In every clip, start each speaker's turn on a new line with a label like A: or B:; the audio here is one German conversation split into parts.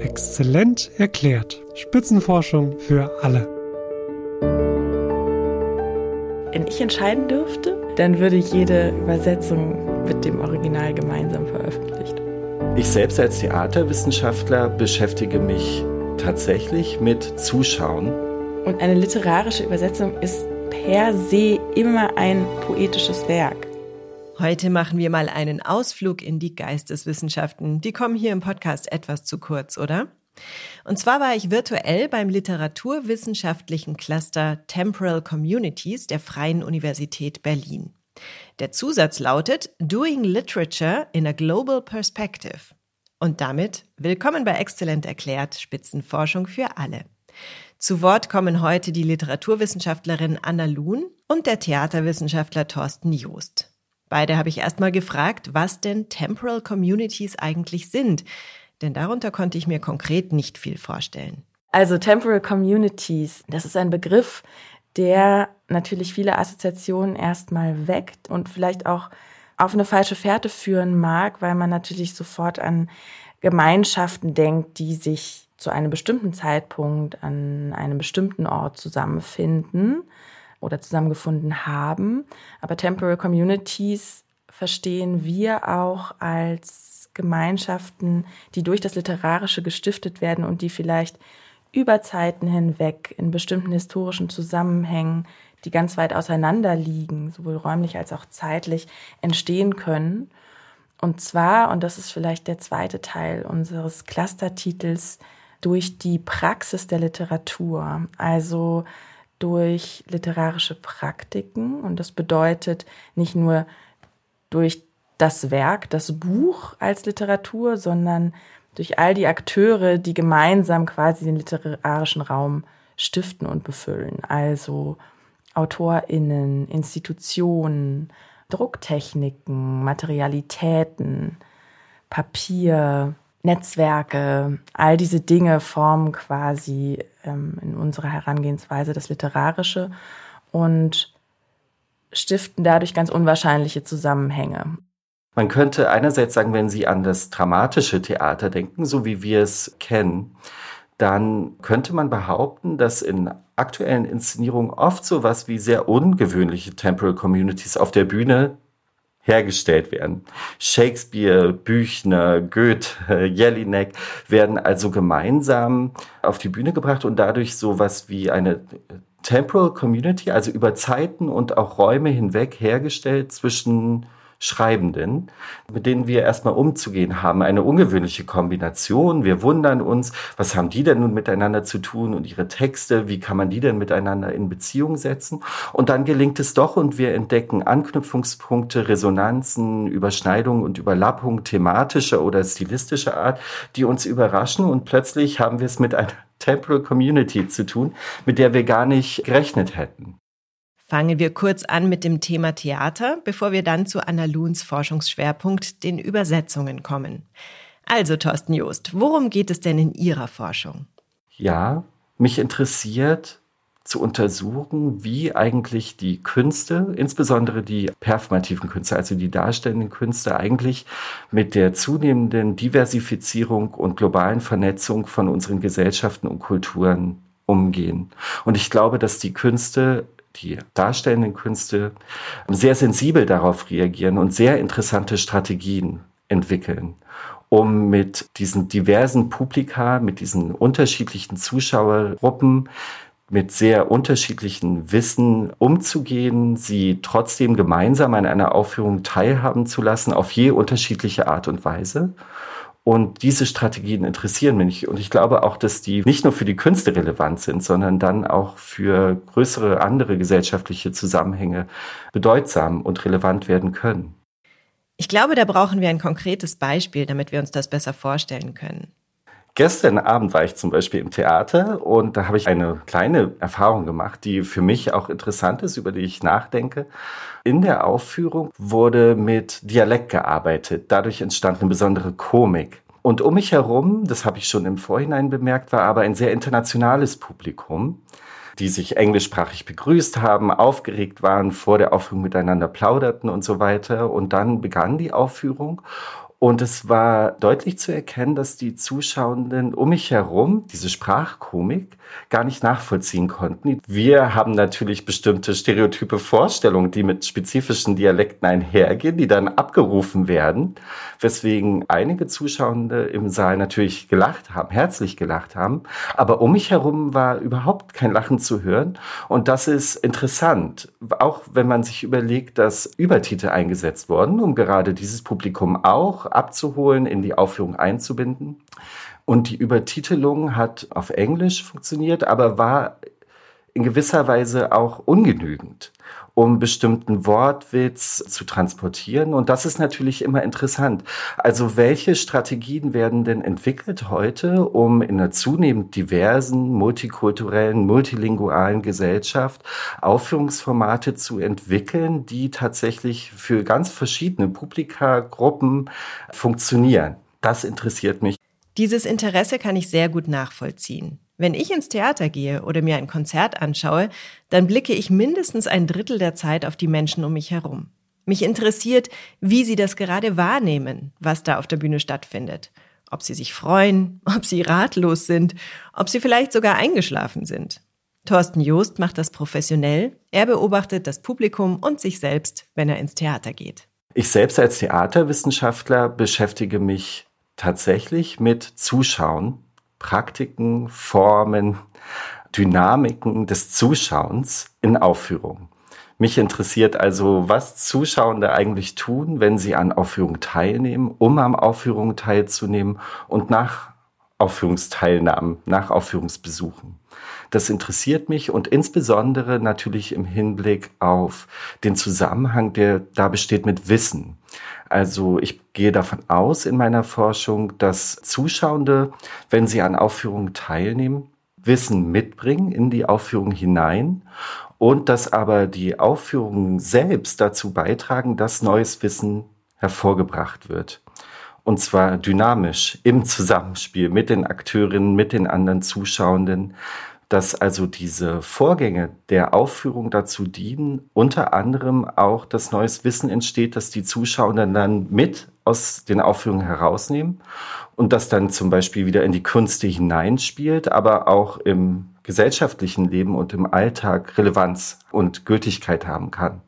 A: Exzellent erklärt. Spitzenforschung für alle.
B: Wenn ich entscheiden dürfte, dann würde jede Übersetzung mit dem Original gemeinsam veröffentlicht.
C: Ich selbst als Theaterwissenschaftler beschäftige mich tatsächlich mit Zuschauen.
B: Und eine literarische Übersetzung ist per se immer ein poetisches Werk.
D: Heute machen wir mal einen Ausflug in die Geisteswissenschaften. Die kommen hier im Podcast etwas zu kurz, oder? Und zwar war ich virtuell beim literaturwissenschaftlichen Cluster Temporal Communities der Freien Universität Berlin. Der Zusatz lautet Doing Literature in a Global Perspective. Und damit willkommen bei Exzellent erklärt, Spitzenforschung für alle. Zu Wort kommen heute die Literaturwissenschaftlerin Anna Luhn und der Theaterwissenschaftler Thorsten Joost. Beide habe ich erstmal gefragt, was denn Temporal Communities eigentlich sind, denn darunter konnte ich mir konkret nicht viel vorstellen.
B: Also Temporal Communities, das ist ein Begriff, der natürlich viele Assoziationen erstmal weckt und vielleicht auch auf eine falsche Fährte führen mag, weil man natürlich sofort an Gemeinschaften denkt, die sich zu einem bestimmten Zeitpunkt an einem bestimmten Ort zusammenfinden oder zusammengefunden haben. Aber Temporal Communities verstehen wir auch als Gemeinschaften, die durch das Literarische gestiftet werden und die vielleicht über Zeiten hinweg in bestimmten historischen Zusammenhängen, die ganz weit auseinander liegen, sowohl räumlich als auch zeitlich, entstehen können. Und zwar, und das ist vielleicht der zweite Teil unseres Clustertitels, durch die Praxis der Literatur. Also durch literarische Praktiken. Und das bedeutet nicht nur durch das Werk, das Buch als Literatur, sondern durch all die Akteure, die gemeinsam quasi den literarischen Raum stiften und befüllen. Also AutorInnen, Institutionen, Drucktechniken, Materialitäten, Papier, Netzwerke, all diese Dinge formen quasi ähm, in unserer Herangehensweise das Literarische und stiften dadurch ganz unwahrscheinliche Zusammenhänge.
C: Man könnte einerseits sagen, wenn Sie an das dramatische Theater denken, so wie wir es kennen, dann könnte man behaupten, dass in aktuellen Inszenierungen oft so was wie sehr ungewöhnliche Temporal Communities auf der Bühne hergestellt werden. Shakespeare, Büchner, Goethe, Jelinek werden also gemeinsam auf die Bühne gebracht und dadurch sowas wie eine Temporal Community, also über Zeiten und auch Räume hinweg hergestellt zwischen Schreibenden, mit denen wir erstmal umzugehen haben. Eine ungewöhnliche Kombination. Wir wundern uns, was haben die denn nun miteinander zu tun und ihre Texte, wie kann man die denn miteinander in Beziehung setzen? Und dann gelingt es doch und wir entdecken Anknüpfungspunkte, Resonanzen, Überschneidungen und Überlappungen thematischer oder stilistischer Art, die uns überraschen und plötzlich haben wir es mit einer Temporal Community zu tun, mit der wir gar nicht gerechnet hätten.
D: Fangen wir kurz an mit dem Thema Theater, bevor wir dann zu Anna Luhns Forschungsschwerpunkt, den Übersetzungen, kommen. Also, Thorsten Joost, worum geht es denn in Ihrer Forschung?
C: Ja, mich interessiert zu untersuchen, wie eigentlich die Künste, insbesondere die performativen Künste, also die darstellenden Künste, eigentlich mit der zunehmenden Diversifizierung und globalen Vernetzung von unseren Gesellschaften und Kulturen umgehen. Und ich glaube, dass die Künste die darstellenden Künste sehr sensibel darauf reagieren und sehr interessante Strategien entwickeln, um mit diesen diversen Publika, mit diesen unterschiedlichen Zuschauergruppen, mit sehr unterschiedlichen Wissen umzugehen, sie trotzdem gemeinsam an einer Aufführung teilhaben zu lassen, auf je unterschiedliche Art und Weise und diese Strategien interessieren mich. Und ich glaube auch, dass die nicht nur für die Künste relevant sind, sondern dann auch für größere andere gesellschaftliche Zusammenhänge bedeutsam und relevant werden können.
D: Ich glaube, da brauchen wir ein konkretes Beispiel, damit wir uns das besser vorstellen können.
C: Gestern Abend war ich zum Beispiel im Theater und da habe ich eine kleine Erfahrung gemacht, die für mich auch interessant ist, über die ich nachdenke. In der Aufführung wurde mit Dialekt gearbeitet. Dadurch entstand eine besondere Komik. Und um mich herum, das habe ich schon im Vorhinein bemerkt, war aber ein sehr internationales Publikum, die sich englischsprachig begrüßt haben, aufgeregt waren, vor der Aufführung miteinander plauderten und so weiter. Und dann begann die Aufführung Und es war deutlich zu erkennen, dass die Zuschauenden um mich herum diese Sprachkomik gar nicht nachvollziehen konnten. Wir haben natürlich bestimmte stereotype Vorstellungen, die mit spezifischen Dialekten einhergehen, die dann abgerufen werden, weswegen einige Zuschauende im Saal natürlich gelacht haben, herzlich gelacht haben. Aber um mich herum war überhaupt kein Lachen zu hören. Und das ist interessant, auch wenn man sich überlegt, dass Übertitel eingesetzt wurden, um gerade dieses Publikum auch abzuholen, in die Aufführung einzubinden. Und die Übertitelung hat auf Englisch funktioniert, aber war in gewisser Weise auch ungenügend um bestimmten Wortwitz zu transportieren. Und das ist natürlich immer interessant. Also welche Strategien werden denn entwickelt heute, um in einer zunehmend diversen, multikulturellen, multilingualen Gesellschaft Aufführungsformate zu entwickeln, die tatsächlich für ganz verschiedene Publikagruppen funktionieren? Das interessiert mich.
D: Dieses Interesse kann ich sehr gut nachvollziehen. Wenn ich ins Theater gehe oder mir ein Konzert anschaue, dann blicke ich mindestens ein Drittel der Zeit auf die Menschen um mich herum. Mich interessiert, wie sie das gerade wahrnehmen, was da auf der Bühne stattfindet. Ob sie sich freuen, ob sie ratlos sind, ob sie vielleicht sogar eingeschlafen sind. Thorsten Joost macht das professionell. Er beobachtet das Publikum und sich selbst, wenn er ins Theater geht.
C: Ich selbst als Theaterwissenschaftler beschäftige mich tatsächlich mit Zuschauen Praktiken, Formen, Dynamiken des Zuschauens in Aufführungen. Mich interessiert also, was Zuschauende eigentlich tun, wenn sie an Aufführungen teilnehmen, um am Aufführungen teilzunehmen und nach Aufführungsteilnahmen, nach Aufführungsbesuchen. Das interessiert mich und insbesondere natürlich im Hinblick auf den Zusammenhang, der da besteht mit Wissen. Also ich gehe davon aus in meiner Forschung, dass Zuschauende, wenn sie an Aufführungen teilnehmen, Wissen mitbringen in die Aufführung hinein und dass aber die Aufführungen selbst dazu beitragen, dass neues Wissen hervorgebracht wird. Und zwar dynamisch im Zusammenspiel mit den Akteurinnen, mit den anderen Zuschauenden, dass also diese Vorgänge der Aufführung dazu dienen, unter anderem auch, dass neues Wissen entsteht, dass die Zuschauer dann mit aus den Aufführungen herausnehmen und das dann zum Beispiel wieder in die Künste hineinspielt, aber auch im gesellschaftlichen Leben und im Alltag Relevanz und Gültigkeit haben kann.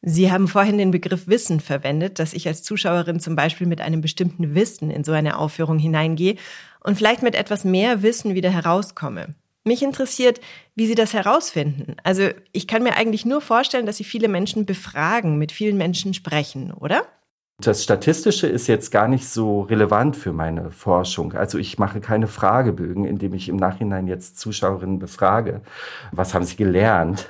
D: Sie haben vorhin den Begriff Wissen verwendet, dass ich als Zuschauerin zum Beispiel mit einem bestimmten Wissen in so eine Aufführung hineingehe und vielleicht mit etwas mehr Wissen wieder herauskomme. Mich interessiert, wie Sie das herausfinden. Also ich kann mir eigentlich nur vorstellen, dass Sie viele Menschen befragen, mit vielen Menschen sprechen, oder?
C: Das Statistische ist jetzt gar nicht so relevant für meine Forschung. Also ich mache keine Fragebögen, indem ich im Nachhinein jetzt Zuschauerinnen befrage. Was haben sie gelernt?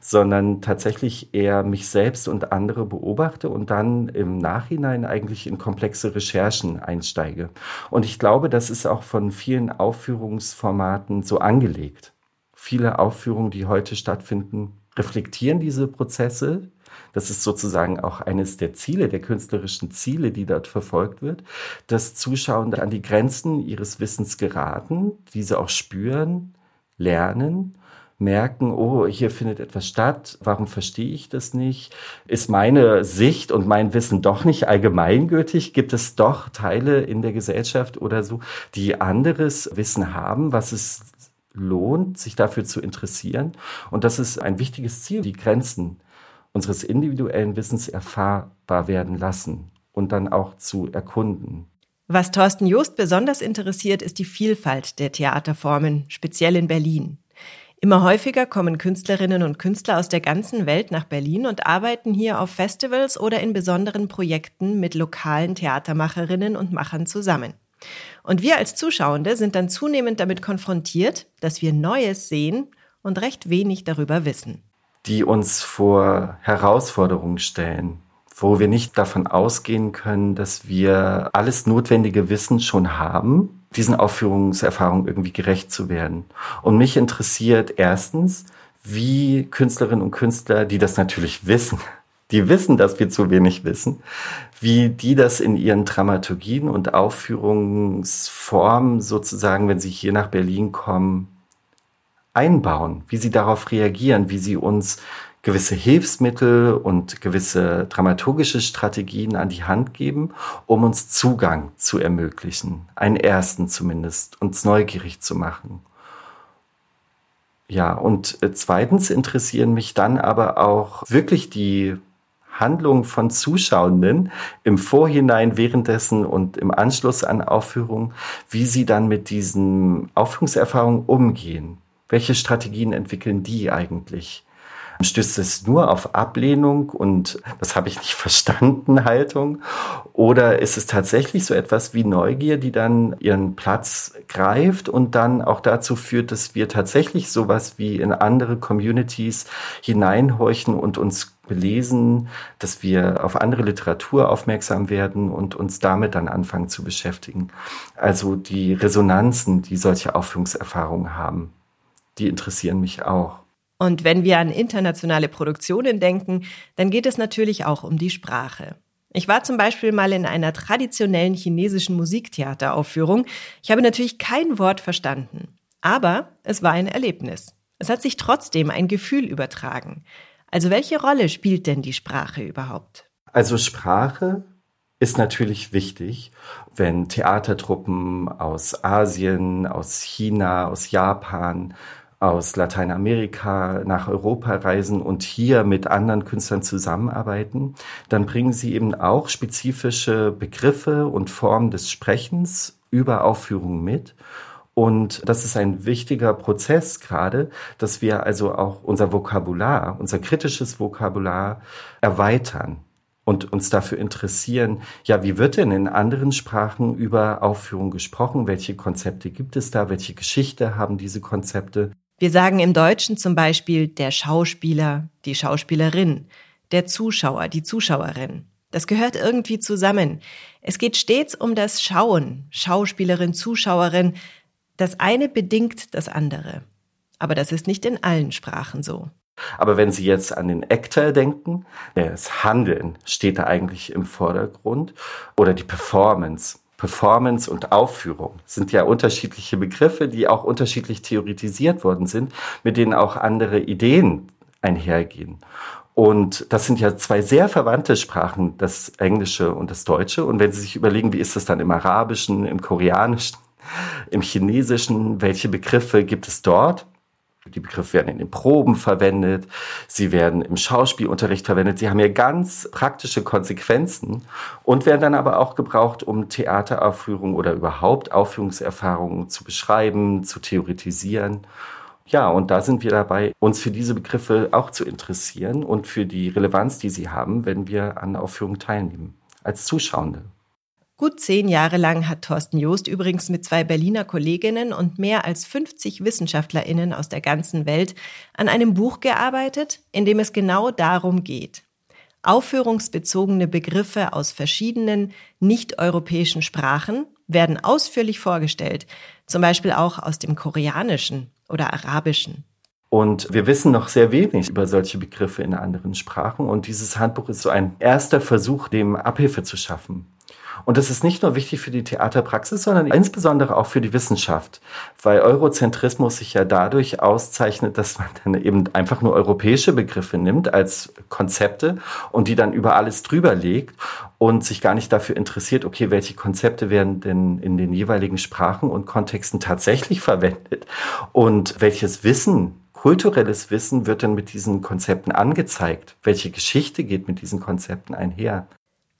C: Sondern tatsächlich eher mich selbst und andere beobachte und dann im Nachhinein eigentlich in komplexe Recherchen einsteige. Und ich glaube, das ist auch von vielen Aufführungsformaten so angelegt. Viele Aufführungen, die heute stattfinden, reflektieren diese Prozesse. Das ist sozusagen auch eines der Ziele, der künstlerischen Ziele, die dort verfolgt wird, dass Zuschauer an die Grenzen ihres Wissens geraten, diese auch spüren, lernen merken, oh, hier findet etwas statt, warum verstehe ich das nicht? Ist meine Sicht und mein Wissen doch nicht allgemeingültig? Gibt es doch Teile in der Gesellschaft oder so, die anderes Wissen haben, was es lohnt, sich dafür zu interessieren? Und das ist ein wichtiges Ziel, die Grenzen unseres individuellen Wissens erfahrbar werden lassen und dann auch zu erkunden.
D: Was Thorsten Joost besonders interessiert, ist die Vielfalt der Theaterformen, speziell in Berlin. Immer häufiger kommen Künstlerinnen und Künstler aus der ganzen Welt nach Berlin und arbeiten hier auf Festivals oder in besonderen Projekten mit lokalen Theatermacherinnen und Machern zusammen. Und wir als Zuschauende sind dann zunehmend damit konfrontiert, dass wir Neues sehen und recht wenig darüber wissen.
C: Die uns vor Herausforderungen stellen, wo wir nicht davon ausgehen können, dass wir alles notwendige Wissen schon haben, diesen Aufführungserfahrungen irgendwie gerecht zu werden. Und mich interessiert erstens, wie Künstlerinnen und Künstler, die das natürlich wissen, die wissen, dass wir zu wenig wissen, wie die das in ihren Dramaturgien und Aufführungsformen sozusagen, wenn sie hier nach Berlin kommen, einbauen, wie sie darauf reagieren, wie sie uns gewisse Hilfsmittel und gewisse dramaturgische Strategien an die Hand geben, um uns Zugang zu ermöglichen, einen ersten zumindest, uns neugierig zu machen. Ja, und äh, zweitens interessieren mich dann aber auch wirklich die Handlungen von Zuschauenden im Vorhinein, währenddessen und im Anschluss an Aufführungen, wie sie dann mit diesen Aufführungserfahrungen umgehen. Welche Strategien entwickeln die eigentlich? Stößt es nur auf Ablehnung und das habe ich nicht verstanden Haltung? Oder ist es tatsächlich so etwas wie Neugier, die dann ihren Platz greift und dann auch dazu führt, dass wir tatsächlich sowas wie in andere Communities hineinhorchen und uns belesen, dass wir auf andere Literatur aufmerksam werden und uns damit dann anfangen zu beschäftigen. Also die Resonanzen, die solche Aufführungserfahrungen haben, die interessieren mich auch.
D: Und wenn wir an internationale Produktionen denken, dann geht es natürlich auch um die Sprache. Ich war zum Beispiel mal in einer traditionellen chinesischen Musiktheateraufführung. Ich habe natürlich kein Wort verstanden. Aber es war ein Erlebnis. Es hat sich trotzdem ein Gefühl übertragen. Also welche Rolle spielt denn die Sprache überhaupt?
C: Also Sprache ist natürlich wichtig, wenn Theatertruppen aus Asien, aus China, aus Japan, aus Lateinamerika nach Europa reisen und hier mit anderen Künstlern zusammenarbeiten, dann bringen sie eben auch spezifische Begriffe und Formen des Sprechens über Aufführungen mit. Und das ist ein wichtiger Prozess gerade, dass wir also auch unser Vokabular, unser kritisches Vokabular erweitern und uns dafür interessieren, ja, wie wird denn in anderen Sprachen über Aufführung gesprochen? Welche Konzepte gibt es da? Welche Geschichte haben diese Konzepte?
D: Wir sagen im Deutschen zum Beispiel der Schauspieler, die Schauspielerin, der Zuschauer, die Zuschauerin. Das gehört irgendwie zusammen. Es geht stets um das Schauen, Schauspielerin, Zuschauerin. Das eine bedingt das andere. Aber das ist nicht in allen Sprachen so.
C: Aber wenn Sie jetzt an den Actor denken, das Handeln steht da eigentlich im Vordergrund oder die Performance. Performance und Aufführung sind ja unterschiedliche Begriffe, die auch unterschiedlich theoretisiert worden sind, mit denen auch andere Ideen einhergehen. Und das sind ja zwei sehr verwandte Sprachen, das Englische und das Deutsche. Und wenn Sie sich überlegen, wie ist das dann im Arabischen, im Koreanischen, im Chinesischen, welche Begriffe gibt es dort? Die Begriffe werden in den Proben verwendet, sie werden im Schauspielunterricht verwendet, sie haben ja ganz praktische Konsequenzen und werden dann aber auch gebraucht, um Theateraufführungen oder überhaupt Aufführungserfahrungen zu beschreiben, zu theoretisieren. Ja, und da sind wir dabei, uns für diese Begriffe auch zu interessieren und für die Relevanz, die sie haben, wenn wir an Aufführungen teilnehmen, als Zuschauende.
D: Gut zehn Jahre lang hat Thorsten Joost übrigens mit zwei Berliner Kolleginnen und mehr als 50 WissenschaftlerInnen aus der ganzen Welt an einem Buch gearbeitet, in dem es genau darum geht. Aufführungsbezogene Begriffe aus verschiedenen nicht-europäischen Sprachen werden ausführlich vorgestellt, zum Beispiel auch aus dem Koreanischen oder Arabischen.
C: Und wir wissen noch sehr wenig über solche Begriffe in anderen Sprachen. Und dieses Handbuch ist so ein erster Versuch, dem Abhilfe zu schaffen. Und das ist nicht nur wichtig für die Theaterpraxis, sondern insbesondere auch für die Wissenschaft, weil Eurozentrismus sich ja dadurch auszeichnet, dass man dann eben einfach nur europäische Begriffe nimmt als Konzepte und die dann über alles drüber legt und sich gar nicht dafür interessiert, okay, welche Konzepte werden denn in den jeweiligen Sprachen und Kontexten tatsächlich verwendet und welches Wissen kulturelles Wissen wird dann mit diesen Konzepten angezeigt? Welche Geschichte geht mit diesen Konzepten einher?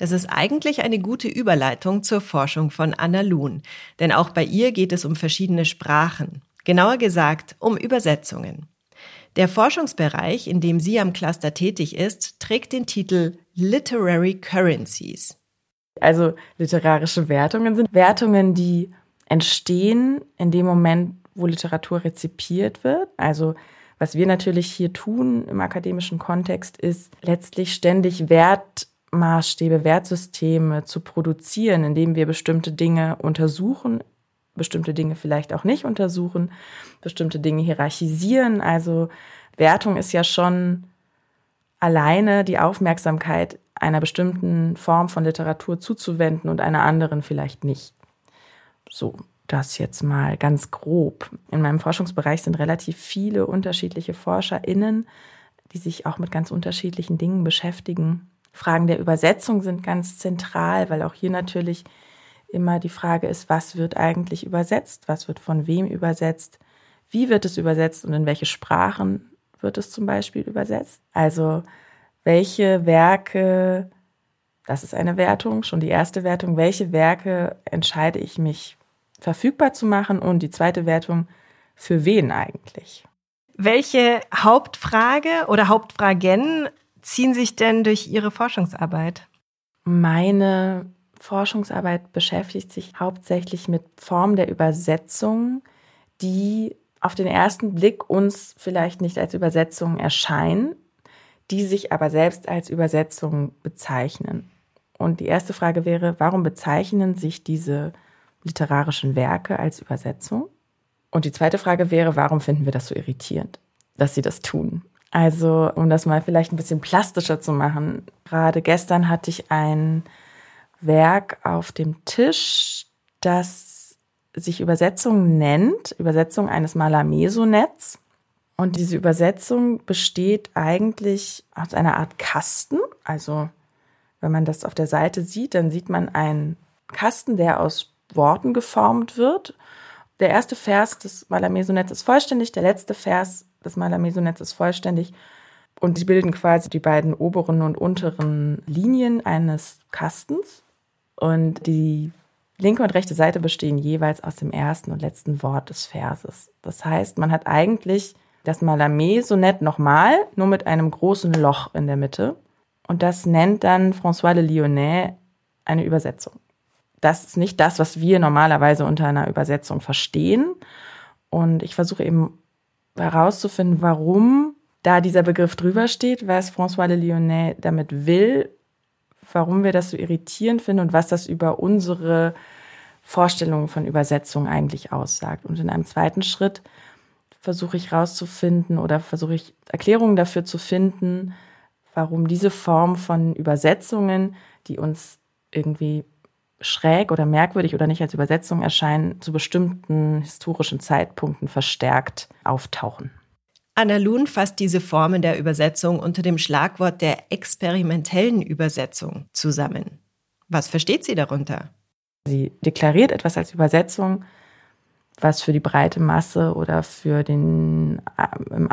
D: Das ist eigentlich eine gute Überleitung zur Forschung von Anna Luhn, denn auch bei ihr geht es um verschiedene Sprachen, genauer gesagt um Übersetzungen. Der Forschungsbereich, in dem sie am Cluster tätig ist, trägt den Titel Literary Currencies.
B: Also literarische Wertungen sind Wertungen, die entstehen in dem Moment, wo Literatur rezipiert wird. Also was wir natürlich hier tun im akademischen Kontext, ist letztlich ständig Wert Maßstäbe, Wertsysteme zu produzieren, indem wir bestimmte Dinge untersuchen, bestimmte Dinge vielleicht auch nicht untersuchen, bestimmte Dinge hierarchisieren. Also Wertung ist ja schon alleine die Aufmerksamkeit einer bestimmten Form von Literatur zuzuwenden und einer anderen vielleicht nicht. So, das jetzt mal ganz grob. In meinem Forschungsbereich sind relativ viele unterschiedliche ForscherInnen, die sich auch mit ganz unterschiedlichen Dingen beschäftigen. Fragen der Übersetzung sind ganz zentral, weil auch hier natürlich immer die Frage ist, was wird eigentlich übersetzt, was wird von wem übersetzt, wie wird es übersetzt und in welche Sprachen wird es zum Beispiel übersetzt. Also welche Werke, das ist eine Wertung, schon die erste Wertung, welche Werke entscheide ich mich verfügbar zu machen und die zweite Wertung, für wen eigentlich?
D: Welche Hauptfrage oder Hauptfragen ziehen sich denn durch Ihre Forschungsarbeit?
B: Meine Forschungsarbeit beschäftigt sich hauptsächlich mit Formen der Übersetzung, die auf den ersten Blick uns vielleicht nicht als Übersetzung erscheinen, die sich aber selbst als Übersetzung bezeichnen. Und die erste Frage wäre, warum bezeichnen sich diese literarischen Werke als Übersetzung? Und die zweite Frage wäre, warum finden wir das so irritierend, dass sie das tun? Also, um das mal vielleicht ein bisschen plastischer zu machen. Gerade gestern hatte ich ein Werk auf dem Tisch, das sich Übersetzung nennt, Übersetzung eines Malamesonetts. Und diese Übersetzung besteht eigentlich aus einer Art Kasten. Also, wenn man das auf der Seite sieht, dann sieht man einen Kasten, der aus Worten geformt wird. Der erste Vers des Malamesonetts ist vollständig, der letzte Vers des Malamesonetts ist vollständig. Und sie bilden quasi die beiden oberen und unteren Linien eines Kastens. Und die linke und rechte Seite bestehen jeweils aus dem ersten und letzten Wort des Verses. Das heißt, man hat eigentlich das Malamé-Sonett nochmal, nur mit einem großen Loch in der Mitte. Und das nennt dann François Le Lyonnais eine Übersetzung. Das ist nicht das, was wir normalerweise unter einer Übersetzung verstehen. Und ich versuche eben herauszufinden, warum da dieser Begriff drüber steht, was François Le Lyonnais damit will, warum wir das so irritierend finden und was das über unsere Vorstellungen von Übersetzung eigentlich aussagt. Und in einem zweiten Schritt versuche ich herauszufinden oder versuche ich Erklärungen dafür zu finden, warum diese Form von Übersetzungen, die uns irgendwie schräg oder merkwürdig oder nicht als Übersetzung erscheinen, zu bestimmten historischen Zeitpunkten verstärkt auftauchen.
D: Anna Luhn fasst diese Formen der Übersetzung unter dem Schlagwort der experimentellen Übersetzung zusammen. Was versteht sie darunter?
B: Sie deklariert etwas als Übersetzung, was für die breite Masse oder für den äh, im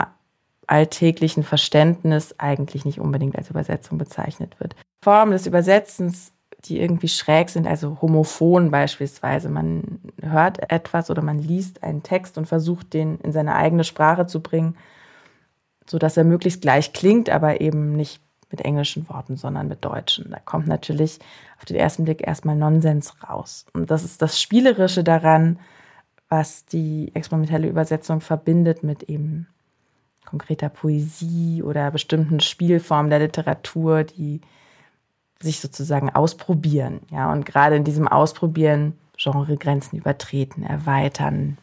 B: alltäglichen Verständnis eigentlich nicht unbedingt als Übersetzung bezeichnet wird. Formen des Übersetzens die irgendwie schräg sind, also homophon beispielsweise. Man hört etwas oder man liest einen Text und versucht, den in seine eigene Sprache zu bringen, sodass er möglichst gleich klingt, aber eben nicht mit englischen Worten, sondern mit deutschen. Da kommt natürlich auf den ersten Blick erstmal Nonsens raus. Und das ist das Spielerische daran, was die experimentelle Übersetzung verbindet mit eben konkreter Poesie oder bestimmten Spielformen der Literatur, die sich sozusagen ausprobieren. Ja, und gerade in diesem Ausprobieren Genregrenzen übertreten, erweitern,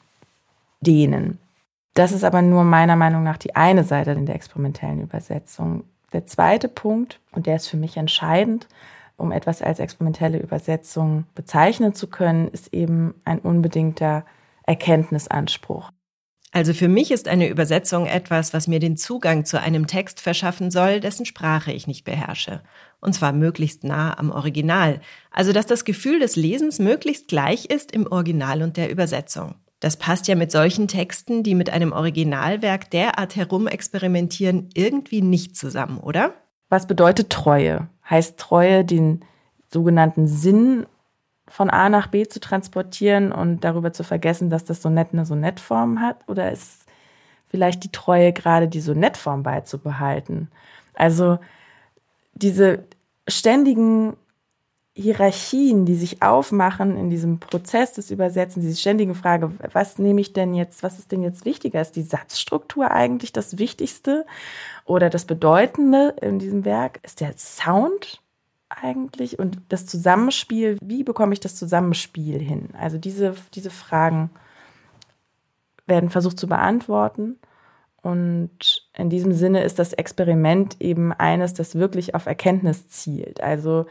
B: dehnen. Das ist aber nur meiner Meinung nach die eine Seite in der experimentellen Übersetzung. Der zweite Punkt, und der ist für mich entscheidend, um etwas als experimentelle Übersetzung bezeichnen zu können, ist eben ein unbedingter Erkenntnisanspruch.
D: Also für mich ist eine Übersetzung etwas, was mir den Zugang zu einem Text verschaffen soll, dessen Sprache ich nicht beherrsche. Und zwar möglichst nah am Original. Also dass das Gefühl des Lesens möglichst gleich ist im Original und der Übersetzung. Das passt ja mit solchen Texten, die mit einem Originalwerk derart herumexperimentieren, irgendwie nicht zusammen, oder?
B: Was bedeutet Treue? Heißt Treue, den sogenannten Sinn von A nach B zu transportieren und darüber zu vergessen, dass das Sonett eine Sonettform hat? Oder ist vielleicht die Treue gerade die Sonettform beizubehalten? Also diese ständigen Hierarchien, die sich aufmachen in diesem Prozess des Übersetzens, diese ständige Frage, was nehme ich denn jetzt, was ist denn jetzt wichtiger? Ist die Satzstruktur eigentlich das Wichtigste oder das Bedeutende in diesem Werk? Ist der Sound eigentlich und das Zusammenspiel, wie bekomme ich das Zusammenspiel hin? Also diese, diese Fragen werden versucht zu beantworten. Und in diesem Sinne ist das Experiment eben eines, das wirklich auf Erkenntnis zielt. Also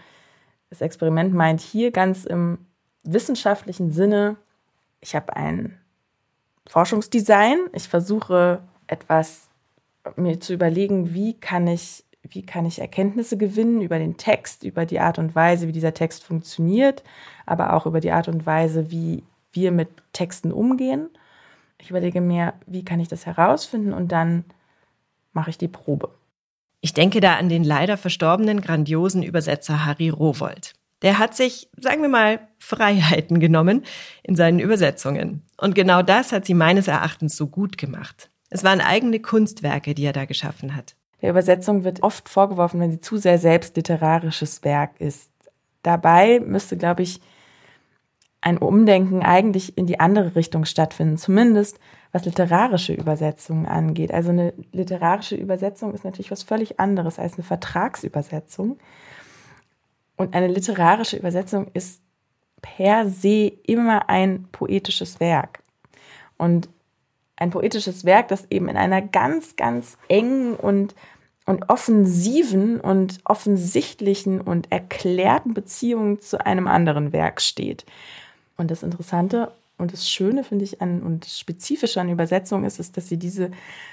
B: das Experiment meint hier ganz im wissenschaftlichen Sinne, ich habe ein Forschungsdesign, ich versuche etwas mir zu überlegen, wie kann ich, wie kann ich Erkenntnisse gewinnen über den Text, über die Art und Weise, wie dieser Text funktioniert, aber auch über die Art und Weise, wie wir mit Texten umgehen. Ich überlege mir, wie kann ich das herausfinden und dann mache ich die Probe.
D: Ich denke da an den leider verstorbenen grandiosen Übersetzer Harry Rowold. Der hat sich, sagen wir mal, Freiheiten genommen in seinen Übersetzungen. Und genau das hat sie meines Erachtens so gut gemacht. Es waren eigene Kunstwerke, die er da geschaffen hat.
B: Der Übersetzung wird oft vorgeworfen, wenn sie zu sehr selbst literarisches Werk ist. Dabei müsste, glaube ich, ein Umdenken eigentlich in die andere Richtung stattfinden, zumindest was literarische Übersetzungen angeht. Also eine literarische Übersetzung ist natürlich was völlig anderes als eine Vertragsübersetzung. Und eine literarische Übersetzung ist per se immer ein poetisches Werk. Und ein poetisches Werk, das eben in einer ganz, ganz engen und, und offensiven und offensichtlichen und erklärten Beziehung zu einem anderen Werk steht. Und das Interessante und das Schöne finde ich an und Spezifische an Übersetzung ist, ist, dass sie diese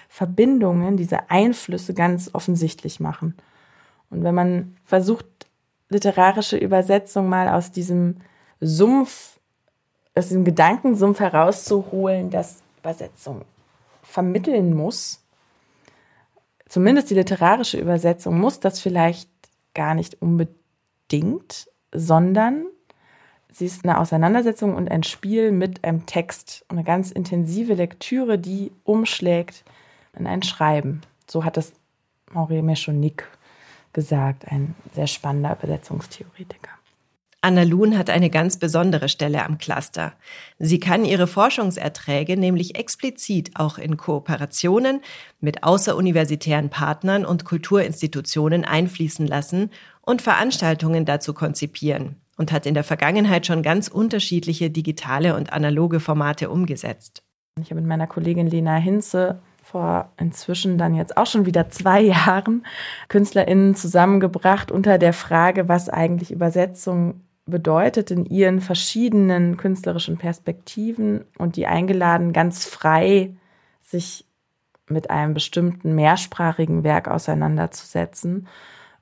B: Verbindungen, diese Einflüsse ganz offensichtlich machen. Und wenn man versucht, literarische Übersetzung mal aus diesem Sumpf, aus diesem Gedankensumpf herauszuholen, dass Übersetzung vermitteln muss, zumindest die literarische Übersetzung muss das vielleicht gar nicht unbedingt, sondern sie ist eine Auseinandersetzung und ein Spiel mit einem Text, eine ganz intensive Lektüre, die umschlägt in ein Schreiben. So hat es Maurice Meschonick gesagt, ein sehr spannender Übersetzungstheoretiker.
D: Anna Luhn hat eine ganz besondere Stelle am Cluster. Sie kann ihre Forschungserträge nämlich explizit auch in Kooperationen mit außeruniversitären Partnern und Kulturinstitutionen einfließen lassen und Veranstaltungen dazu konzipieren und hat in der Vergangenheit schon ganz unterschiedliche digitale und analoge Formate umgesetzt.
B: Ich habe mit meiner Kollegin Lena Hinze vor inzwischen dann jetzt auch schon wieder zwei Jahren KünstlerInnen zusammengebracht unter der Frage, was eigentlich Übersetzung bedeutet in ihren verschiedenen künstlerischen Perspektiven und die eingeladen, ganz frei sich mit einem bestimmten mehrsprachigen Werk auseinanderzusetzen.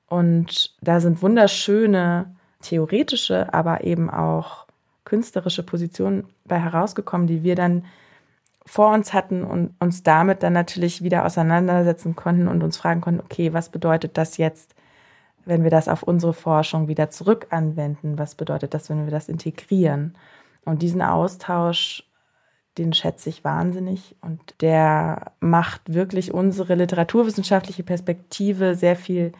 B: Und da sind wunderschöne theoretische, aber eben auch künstlerische Positionen bei herausgekommen, die wir dann vor uns hatten und uns damit dann natürlich wieder auseinandersetzen konnten und uns fragen konnten, okay, was bedeutet das jetzt, wenn wir das auf unsere Forschung wieder zurück anwenden? Was bedeutet das, wenn wir das integrieren? Und diesen Austausch, den schätze ich wahnsinnig und der macht wirklich unsere literaturwissenschaftliche Perspektive sehr viel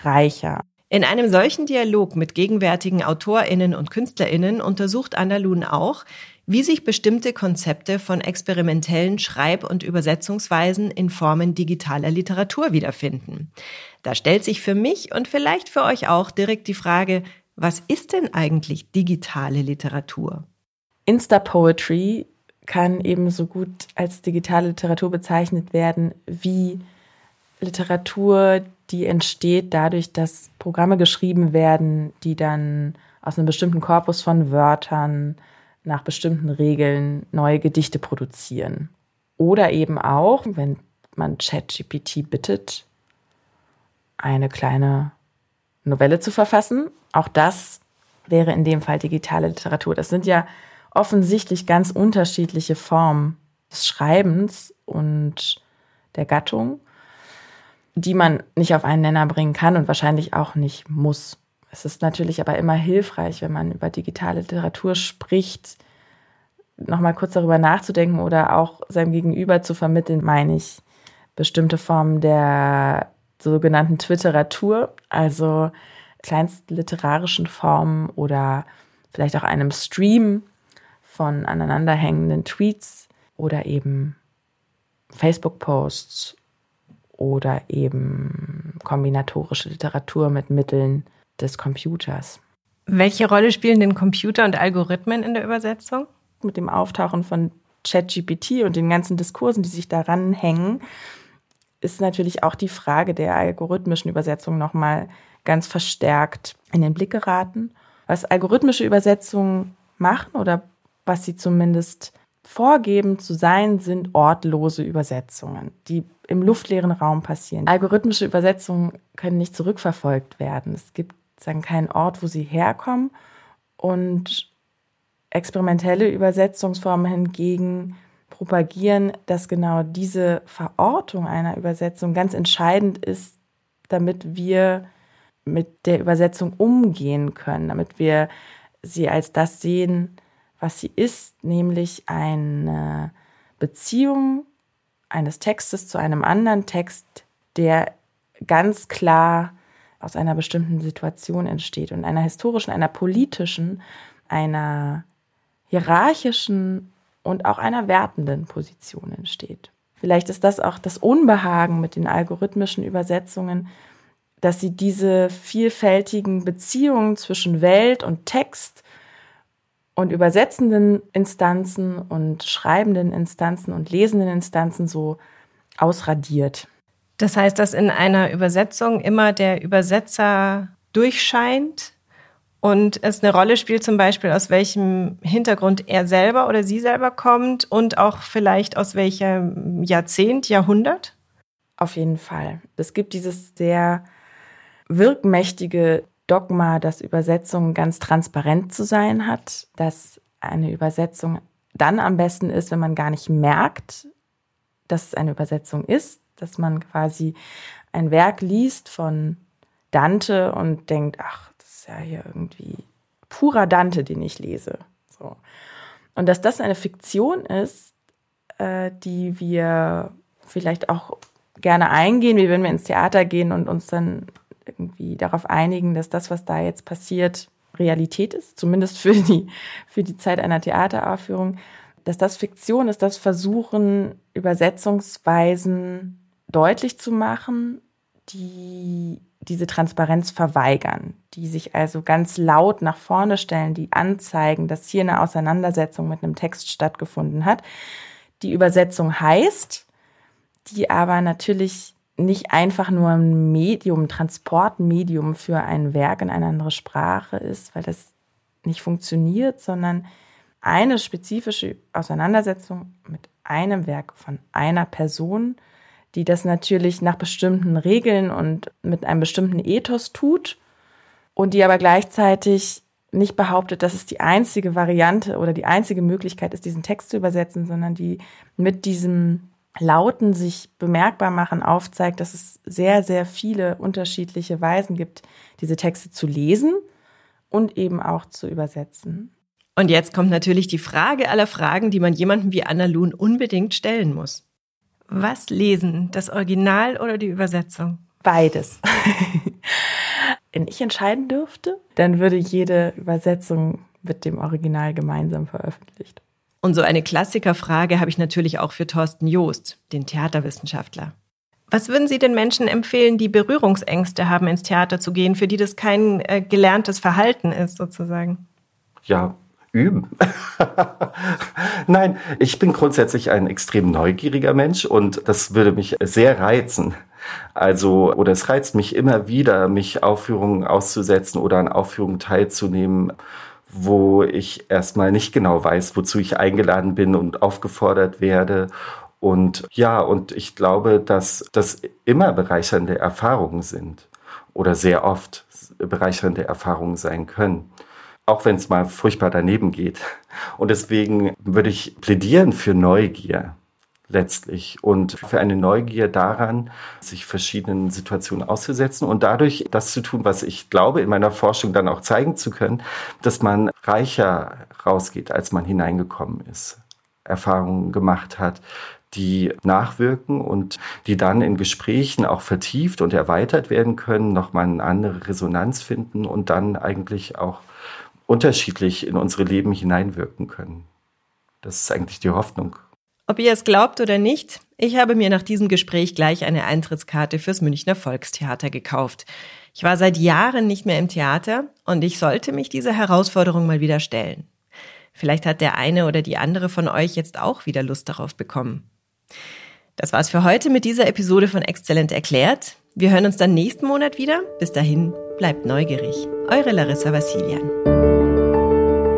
B: reicher.
D: In einem solchen Dialog mit gegenwärtigen Autorinnen und Künstlerinnen untersucht Anna Luhn auch, wie sich bestimmte Konzepte von experimentellen Schreib- und Übersetzungsweisen in Formen digitaler Literatur wiederfinden. Da stellt sich für mich und vielleicht für euch auch direkt die Frage, was ist denn eigentlich digitale Literatur?
B: Insta-Poetry kann ebenso gut als digitale Literatur bezeichnet werden wie Literatur, die entsteht dadurch, dass Programme geschrieben werden, die dann aus einem bestimmten Korpus von Wörtern nach bestimmten Regeln neue Gedichte produzieren. Oder eben auch, wenn man ChatGPT bittet, eine kleine Novelle zu verfassen. Auch das wäre in dem Fall digitale Literatur. Das sind ja offensichtlich ganz unterschiedliche Formen des Schreibens und der Gattung die man nicht auf einen Nenner bringen kann und wahrscheinlich auch nicht muss. Es ist natürlich aber immer hilfreich, wenn man über digitale Literatur spricht, nochmal kurz darüber nachzudenken oder auch seinem Gegenüber zu vermitteln, meine ich, bestimmte Formen der sogenannten Twitteratur, also kleinstliterarischen Formen oder vielleicht auch einem Stream von aneinanderhängenden Tweets oder eben Facebook-Posts oder eben kombinatorische Literatur mit Mitteln des Computers.
D: Welche Rolle spielen denn Computer und Algorithmen in der Übersetzung?
B: Mit dem Auftauchen von ChatGPT und den ganzen Diskursen, die sich daran hängen, ist natürlich auch die Frage der algorithmischen Übersetzung nochmal ganz verstärkt in den Blick geraten. Was algorithmische Übersetzungen machen oder was sie zumindest vorgeben zu sein, sind ortlose Übersetzungen, die im luftleeren Raum passieren. Algorithmische Übersetzungen können nicht zurückverfolgt werden. Es gibt sagen keinen Ort, wo sie herkommen und experimentelle Übersetzungsformen hingegen propagieren, dass genau diese Verortung einer Übersetzung ganz entscheidend ist, damit wir mit der Übersetzung umgehen können, damit wir sie als das sehen, was sie ist, nämlich eine Beziehung eines Textes zu einem anderen Text, der ganz klar aus einer bestimmten Situation entsteht und einer historischen, einer politischen, einer hierarchischen und auch einer wertenden Position entsteht. Vielleicht ist das auch das Unbehagen mit den algorithmischen Übersetzungen, dass sie diese vielfältigen Beziehungen zwischen Welt und Text und übersetzenden Instanzen und schreibenden Instanzen und lesenden Instanzen so ausradiert.
D: Das heißt, dass in einer Übersetzung immer der Übersetzer durchscheint und es eine Rolle spielt, zum Beispiel aus welchem Hintergrund er selber oder sie selber kommt und auch vielleicht aus welchem Jahrzehnt, Jahrhundert?
B: Auf jeden Fall. Es gibt dieses sehr wirkmächtige Dogma, dass Übersetzung ganz transparent zu sein hat, dass eine Übersetzung dann am besten ist, wenn man gar nicht merkt, dass es eine Übersetzung ist, dass man quasi ein Werk liest von Dante und denkt, ach, das ist ja hier irgendwie purer Dante, den ich lese. So. Und dass das eine Fiktion ist, äh, die wir vielleicht auch gerne eingehen, wie wenn wir ins Theater gehen und uns dann irgendwie darauf einigen, dass das, was da jetzt passiert, Realität ist, zumindest für die, für die Zeit einer Theateraufführung, dass das Fiktion ist, das Versuchen, Übersetzungsweisen deutlich zu machen, die diese Transparenz verweigern, die sich also ganz laut nach vorne stellen, die anzeigen, dass hier eine Auseinandersetzung mit einem Text stattgefunden hat. Die Übersetzung heißt, die aber natürlich nicht einfach nur ein Medium, Transportmedium für ein Werk in eine andere Sprache ist, weil das nicht funktioniert, sondern eine spezifische Auseinandersetzung mit einem Werk von einer Person, die das natürlich nach bestimmten Regeln und mit einem bestimmten Ethos tut und die aber gleichzeitig nicht behauptet, dass es die einzige Variante oder die einzige Möglichkeit ist, diesen Text zu übersetzen, sondern die mit diesem Lauten sich bemerkbar machen, aufzeigt, dass es sehr, sehr viele unterschiedliche Weisen gibt, diese Texte zu lesen und eben auch zu übersetzen.
D: Und jetzt kommt natürlich die Frage aller Fragen, die man jemandem wie Anna Luhn unbedingt stellen muss. Was lesen, das Original oder die Übersetzung?
B: Beides. Wenn ich entscheiden dürfte, dann würde jede Übersetzung mit dem Original gemeinsam veröffentlicht.
D: Und so eine Klassikerfrage habe ich natürlich auch für Thorsten Joost, den Theaterwissenschaftler. Was würden Sie den Menschen empfehlen, die Berührungsängste haben, ins Theater zu gehen, für die das kein äh, gelerntes Verhalten ist, sozusagen?
C: Ja, üben. Nein, ich bin grundsätzlich ein extrem neugieriger Mensch und das würde mich sehr reizen. Also, oder es reizt mich immer wieder, mich Aufführungen auszusetzen oder an Aufführungen teilzunehmen wo ich erstmal nicht genau weiß, wozu ich eingeladen bin und aufgefordert werde. Und ja, und ich glaube, dass das immer bereichernde Erfahrungen sind oder sehr oft bereichernde Erfahrungen sein können. Auch wenn es mal furchtbar daneben geht. Und deswegen würde ich plädieren für Neugier letztlich und für eine Neugier daran, sich verschiedenen Situationen auszusetzen und dadurch das zu tun, was ich glaube, in meiner Forschung dann auch zeigen zu können, dass man reicher rausgeht, als man hineingekommen ist, Erfahrungen gemacht hat, die nachwirken und die dann in Gesprächen auch vertieft und erweitert werden können, nochmal eine andere Resonanz finden und dann eigentlich auch unterschiedlich in unsere Leben hineinwirken können. Das ist eigentlich die Hoffnung.
D: Ob ihr es glaubt oder nicht, ich habe mir nach diesem Gespräch gleich eine Eintrittskarte fürs Münchner Volkstheater gekauft. Ich war seit Jahren nicht mehr im Theater und ich sollte mich dieser Herausforderung mal wieder stellen. Vielleicht hat der eine oder die andere von euch jetzt auch wieder Lust darauf bekommen. Das war's für heute mit dieser Episode von Exzellent erklärt. Wir hören uns dann nächsten Monat wieder. Bis dahin, bleibt neugierig. Eure Larissa Vassilian.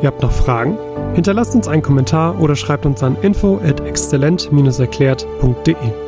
A: Ihr habt noch Fragen? Hinterlasst uns einen Kommentar oder schreibt uns an info at exzellent-erklärt.de.